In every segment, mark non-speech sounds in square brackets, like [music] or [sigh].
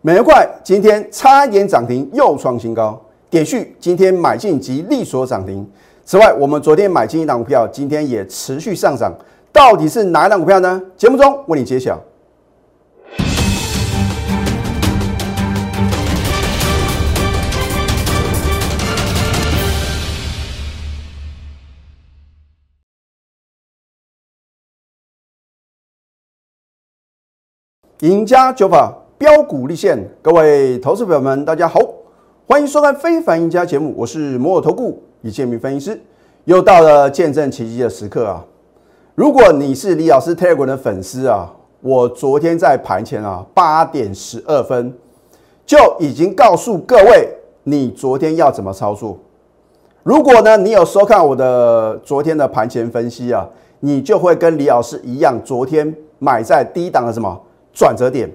美元快今天差一点涨停，又创新高。点续今天买进及利所涨停。此外，我们昨天买进一档股票，今天也持续上涨。到底是哪一档股票呢？节目中为你揭晓。赢家九法标股立现，各位投资朋友们，大家好，欢迎收看《非凡赢家》节目，我是摩尔投顾李建明分析师。又到了见证奇迹的时刻啊！如果你是李老师 Telegram 的粉丝啊，我昨天在盘前啊八点十二分就已经告诉各位，你昨天要怎么操作。如果呢，你有收看我的昨天的盘前分析啊，你就会跟李老师一样，昨天买在低档的什么？转折点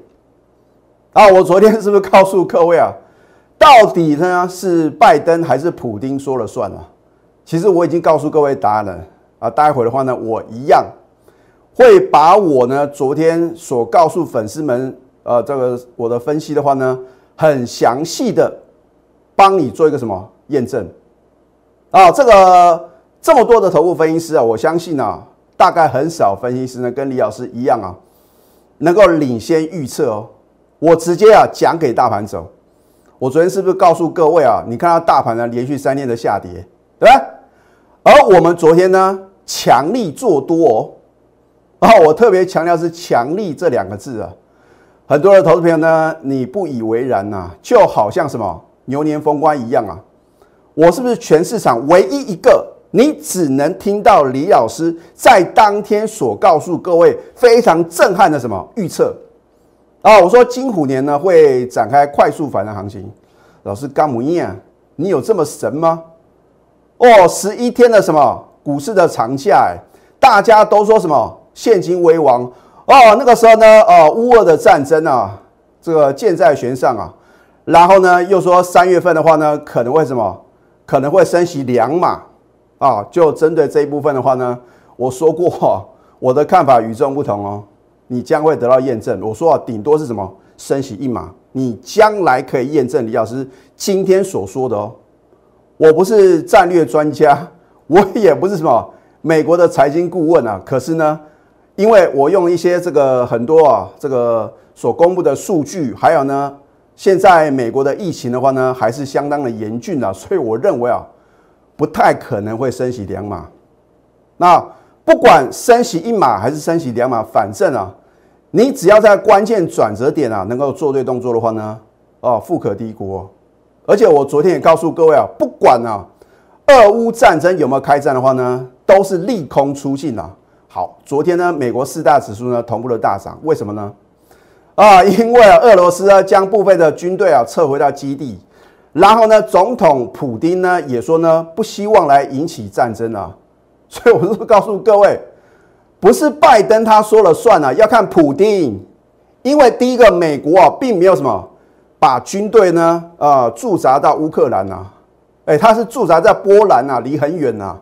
啊！我昨天是不是告诉各位啊？[laughs] 到底呢是拜登还是普京说了算啊？其实我已经告诉各位答案了啊！待会的话呢，我一样会把我呢昨天所告诉粉丝们呃这个我的分析的话呢，很详细的帮你做一个什么验证啊？这个这么多的头部分析师啊，我相信啊，大概很少分析师呢跟李老师一样啊。能够领先预测哦，我直接啊讲给大盘走。我昨天是不是告诉各位啊？你看到大盘呢连续三天的下跌，对吧？而我们昨天呢强力做多哦，啊，我特别强调是强力这两个字啊。很多的投资朋友呢，你不以为然呐，就好像什么牛年封关一样啊。我是不是全市场唯一一个？你只能听到李老师在当天所告诉各位非常震撼的什么预测啊？我说金虎年呢会展开快速反弹行情。老师干母啊，你有这么神吗？哦，十一天的什么股市的长假，大家都说什么现金为王哦。那个时候呢，呃，乌俄的战争啊，这个箭在弦上啊。然后呢，又说三月份的话呢，可能会什么？可能会升息两码。啊，就针对这一部分的话呢，我说过我的看法与众不同哦，你将会得到验证。我说啊，顶多是什么升息一码，你将来可以验证李老师今天所说的哦。我不是战略专家，[laughs] 我也不是什么美国的财经顾问啊。可是呢，因为我用一些这个很多啊，这个所公布的数据，还有呢，现在美国的疫情的话呢，还是相当的严峻啊，所以我认为啊。不太可能会升息两码，那不管升息一码还是升息两码，反正啊，你只要在关键转折点啊能够做对动作的话呢，哦，富可敌国。而且我昨天也告诉各位啊，不管啊，俄乌战争有没有开战的话呢，都是利空出尽啊。好，昨天呢，美国四大指数呢同步的大涨，为什么呢？啊，因为啊，俄罗斯啊将部分的军队啊撤回到基地。然后呢，总统普京呢也说呢，不希望来引起战争啊，所以我是告诉各位，不是拜登他说了算啊，要看普京，因为第一个美国啊，并没有什么把军队呢啊驻扎到乌克兰呐，哎，他是驻扎在波兰呐，离很远呐，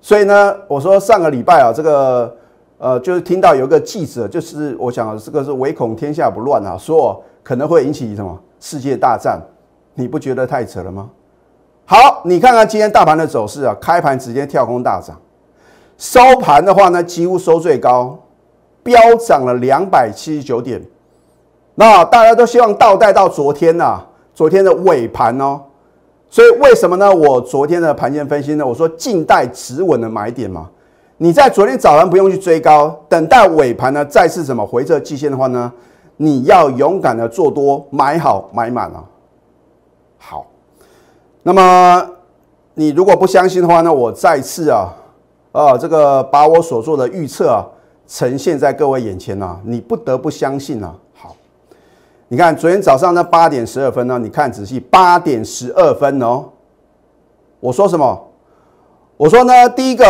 所以呢，我说上个礼拜啊，这个呃，就是听到有个记者，就是我想这个是唯恐天下不乱啊，说可能会引起什么世界大战。你不觉得太扯了吗？好，你看看今天大盘的走势啊，开盘直接跳空大涨，收盘的话呢，几乎收最高，飙涨了两百七十九点。那大家都希望倒带到昨天呐，昨天的尾盘哦。所以为什么呢？我昨天的盘前分析呢，我说静待止稳的买点嘛。你在昨天早盘不用去追高，等待尾盘呢再次什么回撤季线的话呢，你要勇敢的做多，买好买满啊。好，那么你如果不相信的话呢，我再次啊，啊，这个把我所做的预测啊呈现在各位眼前呐，你不得不相信呐。好，你看昨天早上呢八点十二分呢，你看仔细八点十二分哦，我说什么？我说呢，第一个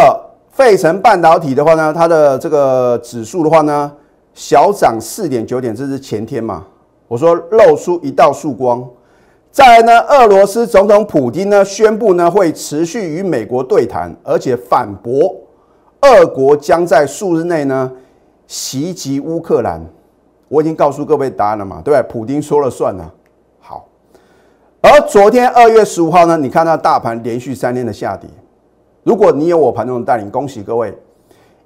费城半导体的话呢，它的这个指数的话呢，小涨四点九点，这是前天嘛？我说露出一道曙光。再来呢，俄罗斯总统普京呢宣布呢会持续与美国对谈，而且反驳俄国将在数日内呢袭击乌克兰。我已经告诉各位答案了嘛，对不对？普丁说了算啊。好，而昨天二月十五号呢，你看到大盘连续三天的下跌。如果你有我盘中的带领，恭喜各位，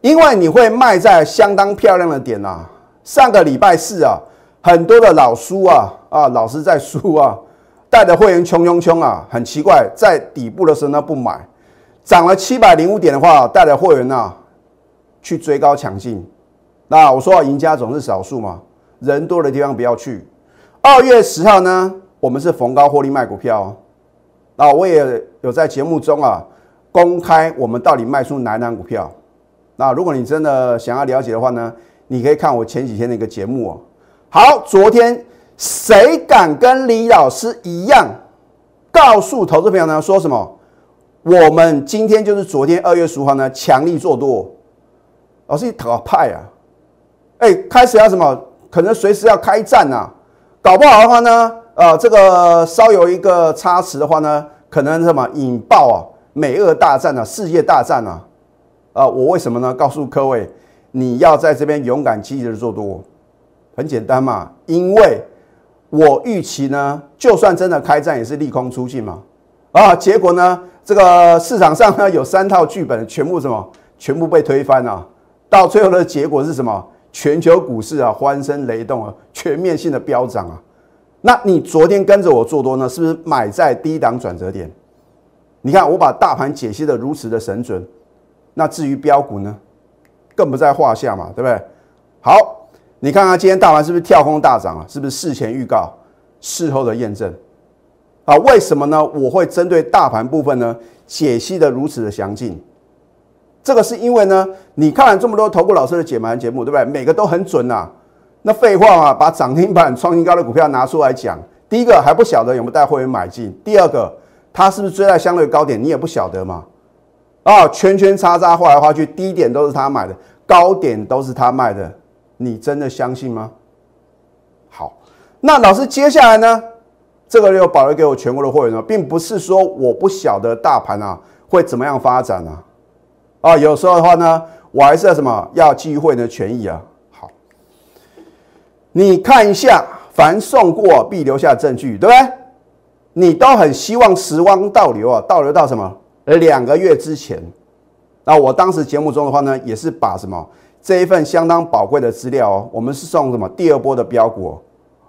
因为你会卖在相当漂亮的点呐。上个礼拜四啊，很多的老叔啊啊，老师在输啊，带着会员冲冲冲啊，很奇怪，在底部的时候呢不买，涨了七百零五点的话，带着会员呐去追高抢进。那我说赢家总是少数嘛，人多的地方不要去。二月十号呢，我们是逢高获利卖股票。那我也有在节目中啊。公开我们到底卖出哪档股票？那如果你真的想要了解的话呢，你可以看我前几天的一个节目哦。好，昨天谁敢跟李老师一样，告诉投资朋友呢？说什么？我们今天就是昨天二月十五号呢，强力做多。老师，你讨派啊？哎，开始要什么？可能随时要开战呐。搞不好的话呢，呃，这个稍有一个差池的话呢，可能什么引爆啊？美俄大战啊，世界大战啊，啊，我为什么呢？告诉各位，你要在这边勇敢积极的做多，很简单嘛，因为我预期呢，就算真的开战，也是利空出尽嘛，啊，结果呢，这个市场上呢 [laughs] 有三套剧本，全部什么，全部被推翻了，到最后的结果是什么？全球股市啊，欢声雷动啊，全面性的飙涨啊，那你昨天跟着我做多呢，是不是买在低档转折点？你看，我把大盘解析的如此的神准，那至于标股呢，更不在话下嘛，对不对？好，你看看今天大盘是不是跳空大涨啊？是不是事前预告，事后的验证？啊，为什么呢？我会针对大盘部分呢解析的如此的详尽？这个是因为呢，你看了这么多投顾老师的解盘节目，对不对？每个都很准呐。那废话啊，把涨停板创新高的股票拿出来讲，第一个还不晓得有没有带会员买进，第二个。他是不是追在相对高点？你也不晓得嘛？啊，圈圈叉叉画来画去，低点都是他买的，高点都是他卖的，你真的相信吗？好，那老师接下来呢？这个又保留给我全国的会员了，并不是说我不晓得大盘啊会怎么样发展啊。啊，有时候的话呢，我还是要什么要基于会员的权益啊。好，你看一下，凡送过必留下证据，对不对？你都很希望时光倒流啊，倒流到什么？两个月之前，那我当时节目中的话呢，也是把什么这一份相当宝贵的资料哦，我们是送什么第二波的标股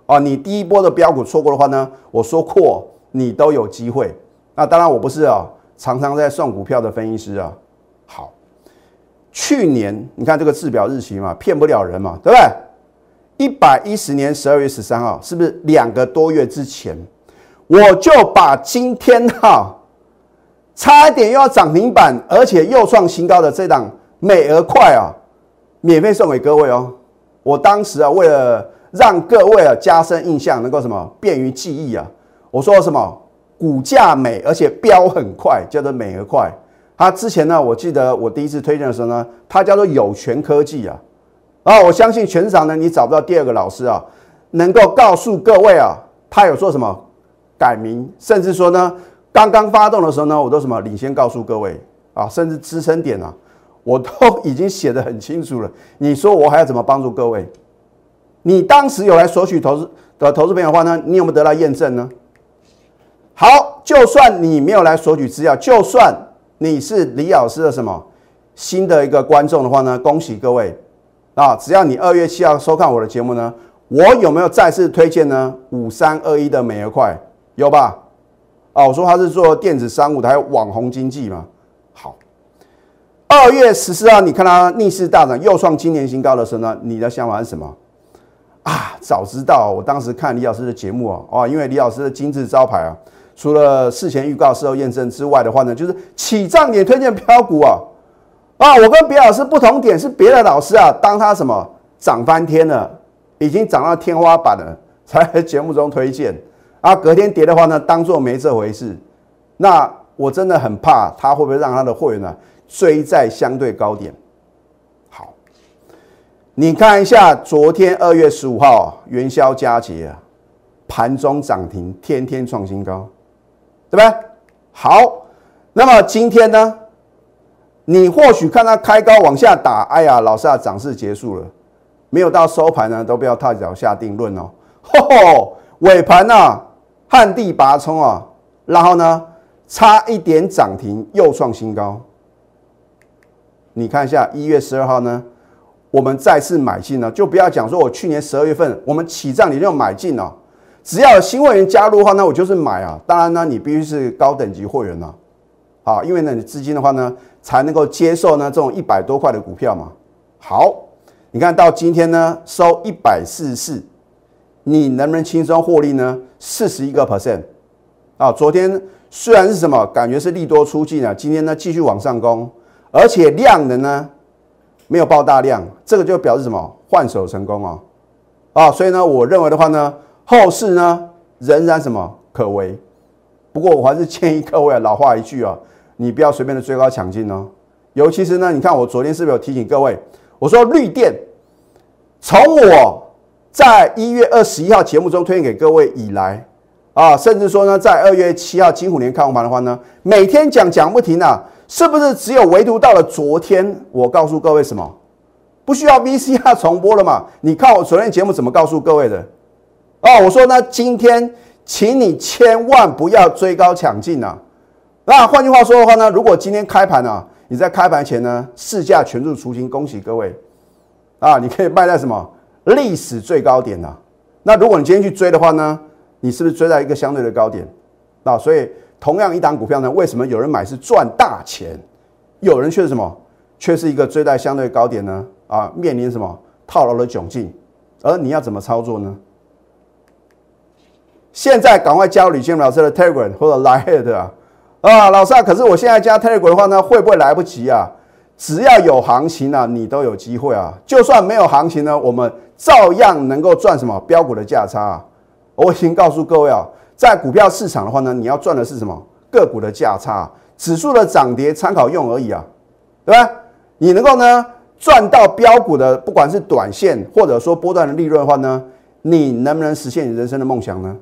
哦，你第一波的标股错过的话呢，我说过你都有机会。那当然我不是啊，常常在送股票的分析师啊。好，去年你看这个制表日期嘛，骗不了人嘛，对不对？一百一十年十二月十三号，是不是两个多月之前？我就把今天哈差一点又要涨停板，而且又创新高的这档美而快啊，免费送给各位哦。我当时啊，为了让各位啊加深印象，能够什么便于记忆啊，我说什么股价美，而且飙很快，叫做美而快。它之前呢，我记得我第一次推荐的时候呢，它叫做有权科技啊。啊，我相信全场呢，你找不到第二个老师啊，能够告诉各位啊，他有做什么。改名，甚至说呢，刚刚发动的时候呢，我都什么领先告诉各位啊，甚至支撑点啊，我都 [laughs] 已经写的很清楚了。你说我还要怎么帮助各位？你当时有来索取投资的投资朋友的话呢，你有没有得到验证呢？好，就算你没有来索取资料，就算你是李老师的什么新的一个观众的话呢，恭喜各位啊！只要你二月七号收看我的节目呢，我有没有再次推荐呢？五三二一的美而快。有吧？啊，我说他是做电子商务的，还有网红经济嘛。二月十四号，你看他逆势大涨，又创今年新高的时候呢，你的想法是什么？啊，早知道我当时看李老师的节目啊，哦，因为李老师的金字招牌啊，除了事前预告、事后验证之外的话呢，就是起涨点推荐标股啊。啊，我跟别老师不同点是别的老师啊，当他什么涨翻天了，已经涨到天花板了，才在节目中推荐。啊，隔天跌的话呢，当做没这回事。那我真的很怕他会不会让他的会员呢追在相对高点。好，你看一下昨天二月十五号元宵佳节啊，盘中涨停，天天创新高，对吧？好，那么今天呢，你或许看它开高往下打，哎呀，老师啊，涨势结束了。没有到收盘呢，都不要太早下定论哦。吼吼，尾盘呢，旱地拔葱啊，然后呢，差一点涨停又创新高。你看一下一月十二号呢，我们再次买进呢，就不要讲说我去年十二月份我们起账你就买进哦，只要有新会员加入的话，那我就是买啊。当然呢，你必须是高等级会员呢，啊，因为呢，你资金的话呢，才能够接受呢这种一百多块的股票嘛。好，你看到今天呢收一百四十四，你能不能轻松获利呢？四十一个 percent 啊！昨天虽然是什么感觉是利多出尽啊，今天呢继续往上攻，而且量能呢没有爆大量，这个就表示什么换手成功啊啊！所以呢，我认为的话呢，后市呢仍然什么可为。不过我还是建议各位老话一句啊，你不要随便的追高抢进哦，尤其是呢，你看我昨天是不是有提醒各位？我说绿电，从我在一月二十一号节目中推荐给各位以来，啊，甚至说呢，在二月七号金虎年开红盘的话呢，每天讲讲不停啊，是不是只有唯独到了昨天，我告诉各位什么？不需要 VCR 重播了嘛？你看我昨天节目怎么告诉各位的？哦，我说呢，今天请你千万不要追高抢进啊！那换句话说的话呢，如果今天开盘啊。你在开盘前呢，市价全数出清，恭喜各位啊！你可以卖在什么历史最高点呢？那如果你今天去追的话呢，你是不是追在一个相对的高点？啊，所以同样一档股票呢，为什么有人买是赚大钱，有人却是什么，却是一个追在相对高点呢？啊，面临什么套牢的窘境？而你要怎么操作呢？现在赶快加入李建老师的 Telegram 或者 Line 啊！啊，老师啊，可是我现在加 Telegram 的话呢，会不会来不及啊？只要有行情呢，你都有机会啊。就算没有行情呢，我们照样能够赚什么标股的价差啊。我已经告诉各位啊，在股票市场的话呢，你要赚的是什么个股的价差，指数的涨跌参考用而已啊，对吧？你能够呢赚到标股的，不管是短线或者说波段的利润的话呢，你能不能实现你人生的梦想呢？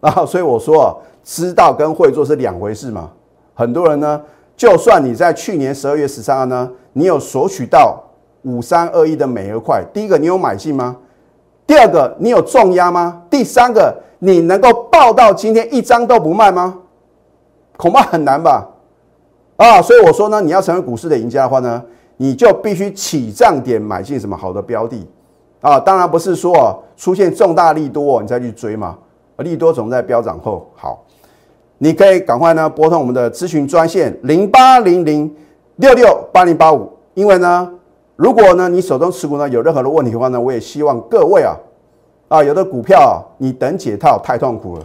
啊，所以我说。知道跟会做是两回事嘛？很多人呢，就算你在去年十二月十三号呢，你有索取到五三二一的美额块，第一个你有买进吗？第二个你有重压吗？第三个你能够报到今天一张都不卖吗？恐怕很难吧？啊，所以我说呢，你要成为股市的赢家的话呢，你就必须起涨点买进什么好的标的啊？当然不是说出现重大利多哦你再去追嘛，利多总在飙涨后好。你可以赶快呢拨通我们的咨询专线零八零零六六八零八五，因为呢，如果呢你手中持股呢有任何的问题的话呢，我也希望各位啊啊有的股票你等解套太痛苦了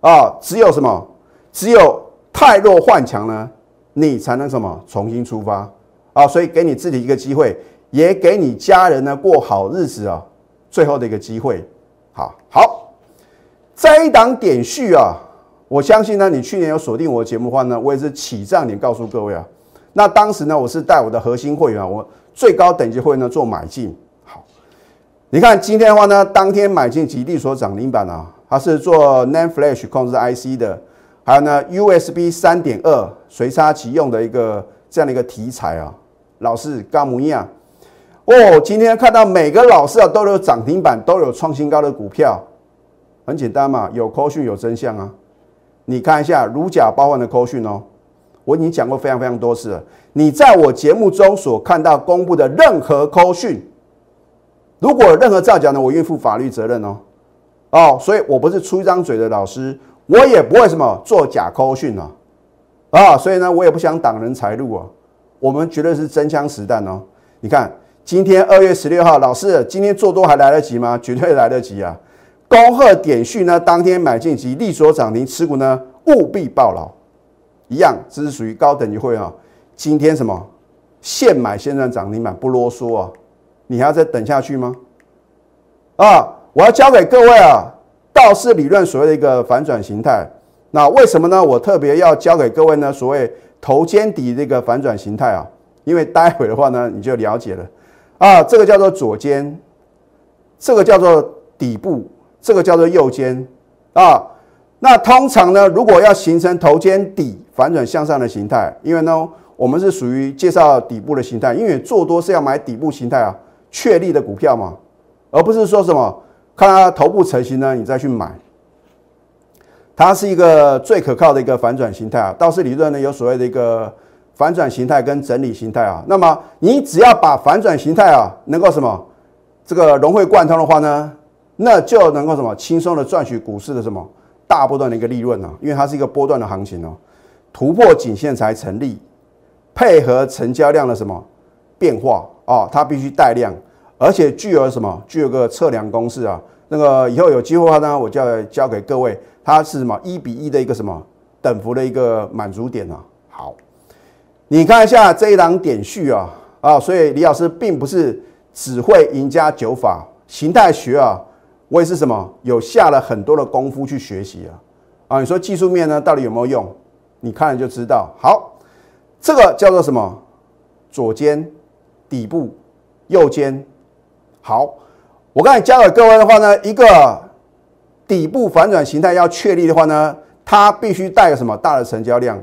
啊，只有什么只有太弱换强呢，你才能什么重新出发啊，所以给你自己一个机会，也给你家人呢过好日子啊，最后的一个机会，好好这一档点序啊。我相信呢，你去年有锁定我的节目的话呢，我也是起涨点告诉各位啊。那当时呢，我是带我的核心会员，我最高等级会员呢做买进。你看今天的话呢，当天买进吉利所涨停板啊，它是做 NAND Flash 控制 IC 的，还有呢 USB 三点二随插即用的一个这样的一个题材啊。老师干模样哦，今天看到每个老师啊都有涨停板，都有创新高的股票，很简单嘛，有扣讯有真相啊。你看一下如假包换的扣讯哦，我已经讲过非常非常多次了。你在我节目中所看到公布的任何扣讯，如果任何造假呢，我愿负法律责任哦。哦，所以我不是出一张嘴的老师，我也不会什么做假扣讯啊。啊，所以呢，我也不想挡人财路啊。我们绝对是真枪实弹哦。你看，今天二月十六号，老师今天做多还来得及吗？绝对来得及啊。恭贺点讯呢，当天买进及利所涨停持股呢，务必报牢。一样，这是属于高等级会员啊。今天什么现买现赚涨停板，不啰嗦啊。你还要再等下去吗？啊，我要教给各位啊，道氏理论所谓的一个反转形态。那为什么呢？我特别要教给各位呢，所谓头肩底这个反转形态啊，因为待会的话呢，你就了解了啊。这个叫做左肩，这个叫做底部。这个叫做右肩啊，那通常呢，如果要形成头肩底反转向上的形态，因为呢，我们是属于介绍底部的形态，因为做多是要买底部形态啊，确立的股票嘛，而不是说什么看它头部成型呢，你再去买。它是一个最可靠的一个反转形态啊，道氏理论呢有所谓的一个反转形态跟整理形态啊。那么你只要把反转形态啊能够什么这个融会贯通的话呢，那就能够什么轻松的赚取股市的什么大波段的一个利润啊，因为它是一个波段的行情哦，突破颈线才成立，配合成交量的什么变化哦，它必须带量，而且具有什么具有个测量公式啊。那个以后有机会的话呢，我就要教给各位。它是什么一比一的一个什么等幅的一个满足点啊？好，你看一下这一档点序啊啊，所以李老师并不是只会赢家九法形态学啊，我也是什么有下了很多的功夫去学习啊啊，你说技术面呢到底有没有用？你看了就知道。好，这个叫做什么？左肩底部，右肩。好，我刚才教给各位的话呢，一个。底部反转形态要确立的话呢，它必须带有什么大的成交量，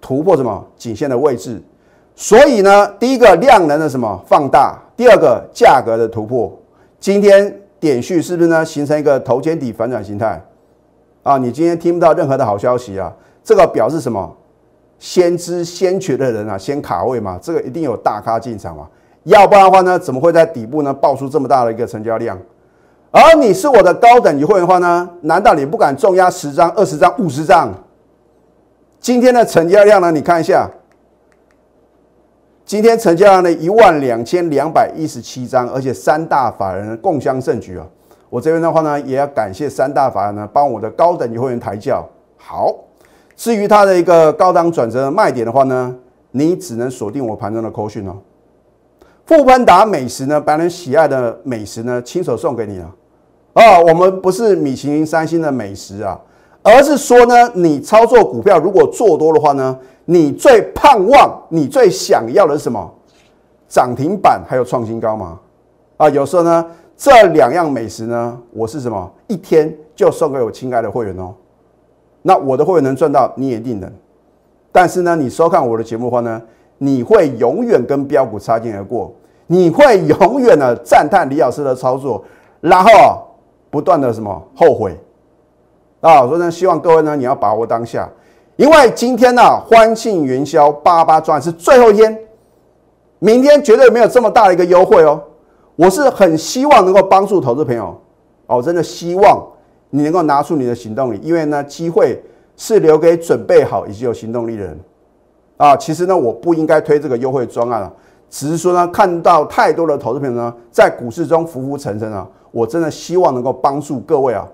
突破什么颈线的位置。所以呢，第一个量能的什么放大，第二个价格的突破。今天点序是不是呢形成一个头肩底反转形态？啊，你今天听不到任何的好消息啊，这个表示什么？先知先觉的人啊，先卡位嘛，这个一定有大咖进场嘛，要不然的话呢，怎么会在底部呢爆出这么大的一个成交量？而你是我的高等级会员的话呢？难道你不敢重压十张、二十张、五十张？今天的成交量呢？你看一下，今天成交量呢一万两千两百一十七张，而且三大法人共襄盛举啊！我这边的话呢，也要感谢三大法人呢帮我的高等级会员抬轿。好，至于它的一个高档转折的卖点的话呢，你只能锁定我盘中的扣讯哦。富喷达美食呢，白人喜爱的美食呢，亲手送给你了。啊，我们不是米其林三星的美食啊，而是说呢，你操作股票如果做多的话呢，你最盼望、你最想要的是什么？涨停板还有创新高吗？啊，有时候呢，这两样美食呢，我是什么？一天就送给我亲爱的会员哦。那我的会员能赚到，你也一定能。但是呢，你收看我的节目的话呢？你会永远跟标股擦肩而过，你会永远的赞叹李老师的操作，然后不断的什么后悔啊！所以呢，希望各位呢，你要把握当下，因为今天呢，欢庆元宵八八赚是最后一天，明天绝对没有这么大的一个优惠哦。我是很希望能够帮助投资朋友哦，真的希望你能够拿出你的行动力，因为呢，机会是留给准备好以及有行动力的人。啊，其实呢，我不应该推这个优惠专案了，只是说呢，看到太多的投资朋友呢，在股市中浮浮沉沉啊，我真的希望能够帮助各位啊，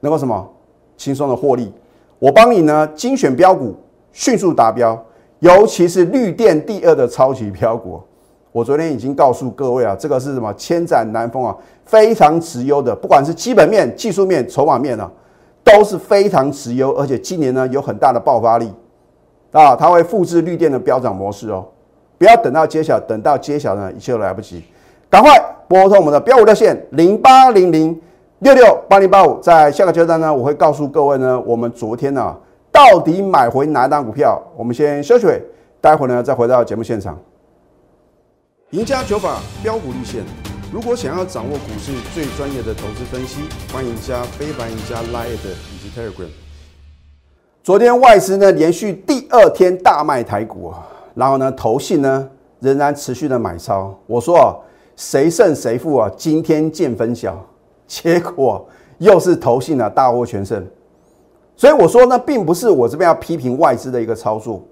能够什么轻松的获利。我帮你呢精选标股，迅速达标，尤其是绿电第二的超级标股，我昨天已经告诉各位啊，这个是什么千载难逢啊，非常值优的，不管是基本面、技术面、筹码面啊，都是非常值优，而且今年呢有很大的爆发力。啊，它会复制绿电的飙涨模式哦，不要等到揭晓，等到揭晓呢，一切都来不及，赶快拨通我们的标五热线零八零零六六八零八五，在下个阶段呢，我会告诉各位呢，我们昨天呢到底买回哪档股票？我们先休息，待会呢再回到节目现场。赢家九法标股立线，如果想要掌握股市最专业的投资分析，欢迎加非凡、赢家 Line 以及 Telegram。昨天外资呢连续第二天大卖台股啊，然后呢投信呢仍然持续的买超。我说啊，谁胜谁负啊？今天见分晓。结果又是投信啊大获全胜。所以我说呢，并不是我这边要批评外资的一个操作。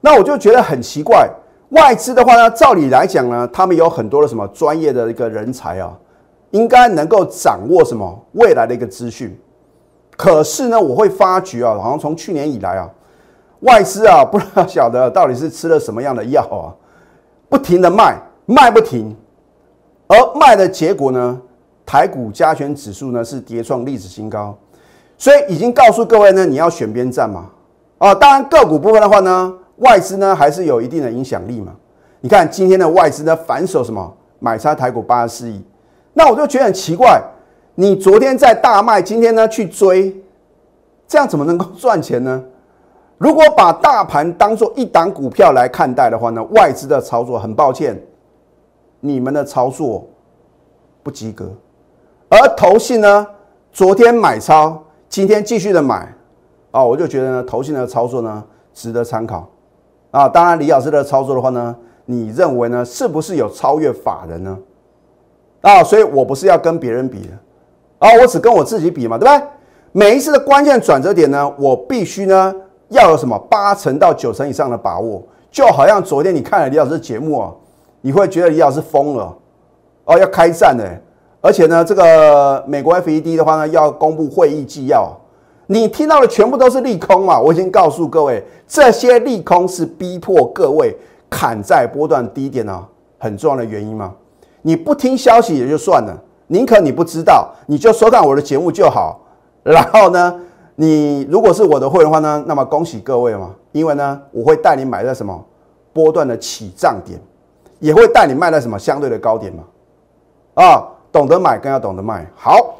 那我就觉得很奇怪，外资的话呢，照理来讲呢，他们有很多的什么专业的一个人才啊，应该能够掌握什么未来的一个资讯。可是呢，我会发觉啊，好像从去年以来啊，外资啊，不知道晓得到底是吃了什么样的药啊，不停的卖，卖不停，而卖的结果呢，台股加权指数呢是跌创历史新高，所以已经告诉各位呢，你要选边站嘛，啊，当然个股部分的话呢，外资呢还是有一定的影响力嘛。你看今天的外资呢反手什么买差台股八十四亿，那我就觉得很奇怪。你昨天在大卖，今天呢去追，这样怎么能够赚钱呢？如果把大盘当做一档股票来看待的话呢，外资的操作很抱歉，你们的操作不及格。而投信呢，昨天买超，今天继续的买，啊，我就觉得呢，投信的操作呢值得参考。啊，当然李老师的操作的话呢，你认为呢是不是有超越法人呢？啊，所以我不是要跟别人比的，啊，我只跟我自己比嘛，对不对？每一次的关键转折点呢，我必须呢要有什么八成到九成以上的把握。就好像昨天你看了李老师的节目啊，你会觉得李老师疯了，哦，要开战呢。而且呢，这个美国 FED 的话呢，要公布会议纪要，你听到的全部都是利空嘛？我已经告诉各位，这些利空是逼迫各位砍在波段低点呢，很重要的原因嘛。你不听消息也就算了，宁可你不知道，你就收看我的节目就好。然后呢，你如果是我的会员的话呢，那么恭喜各位嘛，因为呢，我会带你买在什么波段的起涨点，也会带你卖在什么相对的高点嘛，啊。懂得买更要懂得卖。好，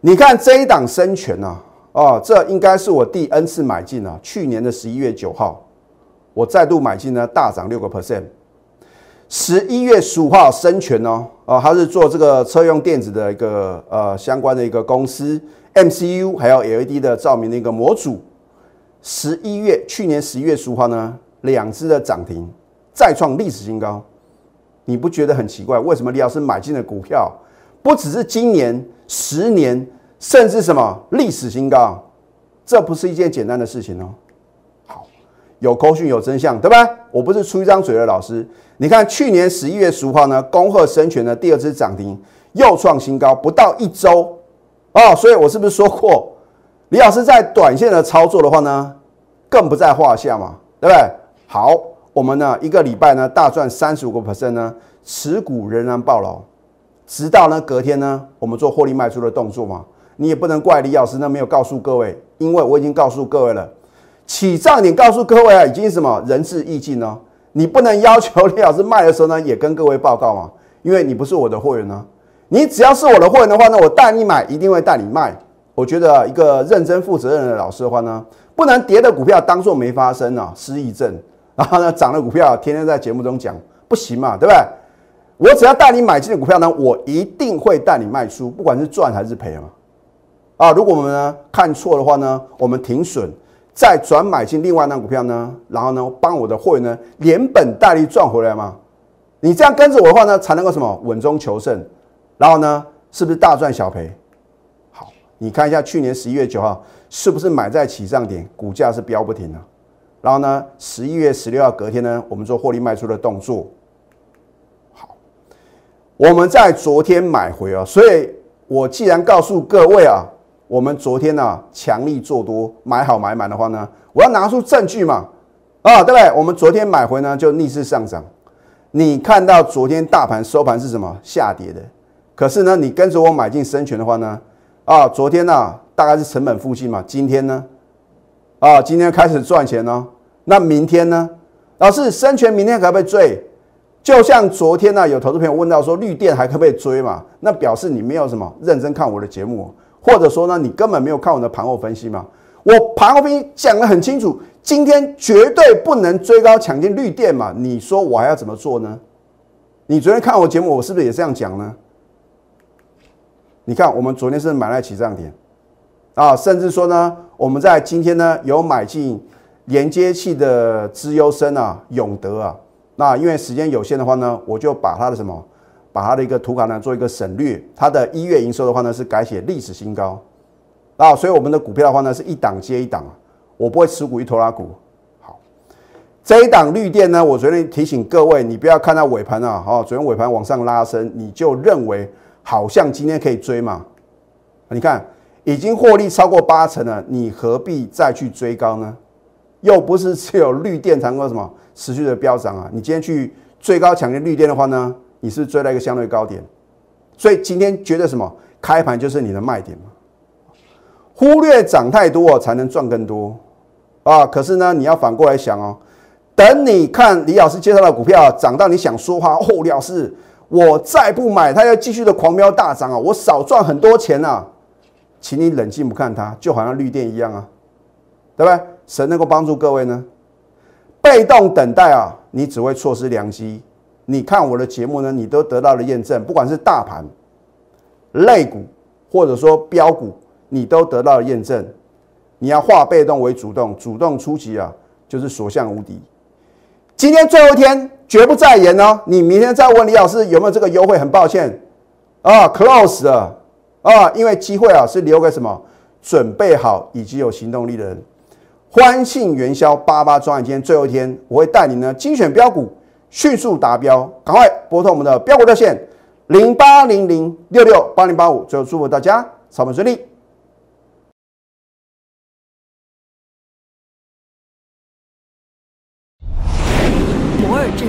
你看这一档生权呐，哦，这应该是我第 N 次买进啊。去年的十一月九号，我再度买进呢，大涨六个 percent。十一月十五号生权哦，哦，它是做这个车用电子的一个呃相关的一个公司，MCU 还有 LED 的照明的一个模组。十一月去年十一月十五号呢，两只的涨停，再创历史新高。你不觉得很奇怪？为什么李老师买进的股票？不只是今年、十年，甚至什么历史新高，这不是一件简单的事情哦。好，有口讯有真相，对吧？我不是出一张嘴的老师。你看，去年十一月十五号呢，恭贺生全的第二次涨停又创新高，不到一周哦。所以我是不是说过，李老师在短线的操作的话呢，更不在话下嘛，对不对？好，我们呢一个礼拜呢大赚三十五个 percent 呢，持股仍然暴牢。直到呢隔天呢，我们做获利卖出的动作嘛，你也不能怪李老师呢没有告诉各位，因为我已经告诉各位了，起涨点告诉各位啊，已经什么仁至义尽哦？你不能要求李老师卖的时候呢，也跟各位报告嘛，因为你不是我的会员呢。你只要是我的会员的话呢，我带你买，一定会带你卖。我觉得一个认真负责任的老师的话呢，不能跌的股票当做没发生啊，失忆症。[laughs] 然后呢，涨的股票天天在节目中讲，不行嘛，对不对？我只要带你买进的股票呢，我一定会带你卖出，不管是赚还是赔嘛。啊，如果我们呢看错的话呢，我们停损，再转买进另外那股票呢，然后呢帮我的会员呢连本带利赚回来嘛。你这样跟着我的话呢，才能够什么稳中求胜，然后呢是不是大赚小赔？好，你看一下去年十一月九号是不是买在起涨点，股价是飙不停的。然后呢十一月十六号隔天呢，我们做获利卖出的动作。好我们在昨天买回啊，所以我既然告诉各位啊，我们昨天呢强力做多买好买满的话呢，我要拿出证据嘛，啊，对不对？我们昨天买回呢就逆势上涨，你看到昨天大盘收盘是什么下跌的？可是呢，你跟着我买进深权的话呢，啊，昨天呢大概是成本附近嘛，今天呢，啊，今天开始赚钱哦，那明天呢？老师，深权明天可不可以追？就像昨天呢，有投资朋友问到说绿电还可不可以追嘛？那表示你没有什么认真看我的节目，或者说呢，你根本没有看我的盘后分析嘛？我盘后分析讲得很清楚，今天绝对不能追高抢进绿电嘛？你说我还要怎么做呢？你昨天看我节目，我是不是也这样讲呢？你看我们昨天是买来起涨点啊，甚至说呢，我们在今天呢有买进连接器的资优生啊，永德啊。那因为时间有限的话呢，我就把它的什么，把它的一个图卡呢做一个省略。它的一月营收的话呢是改写历史新高，啊，所以我们的股票的话呢是一档接一档，我不会持股一拖拉股。好，这一档绿电呢，我昨天提醒各位，你不要看到尾盘啊，哦，昨天尾盘往上拉升，你就认为好像今天可以追嘛？你看已经获利超过八成了，你何必再去追高呢？又不是只有绿电才能够什么？持续的飙涨啊！你今天去最高抢进绿电的话呢，你是追了一个相对高点，所以今天觉得什么？开盘就是你的卖点嘛。忽略涨太多才能赚更多啊！可是呢，你要反过来想哦，等你看李老师介绍的股票涨到你想说话哦，李老师，我再不买，它要继续的狂飙大涨啊，我少赚很多钱啊，请你冷静不看它，就好像绿电一样啊，对不对？神能够帮助各位呢？被动等待啊，你只会错失良机。你看我的节目呢，你都得到了验证。不管是大盘类股或者说标股，你都得到了验证。你要化被动为主动，主动出击啊，就是所向无敌。今天最后一天，绝不再延哦。你明天再问李老师有没有这个优惠，很抱歉啊，close 了啊，因为机会啊是留给什么准备好以及有行动力的人。欢庆元宵八八专案，今天最后一天，我会带你呢精选标股，迅速达标，赶快拨通我们的标股热线零八零零六六八零八五。最后祝福大家操盘顺利。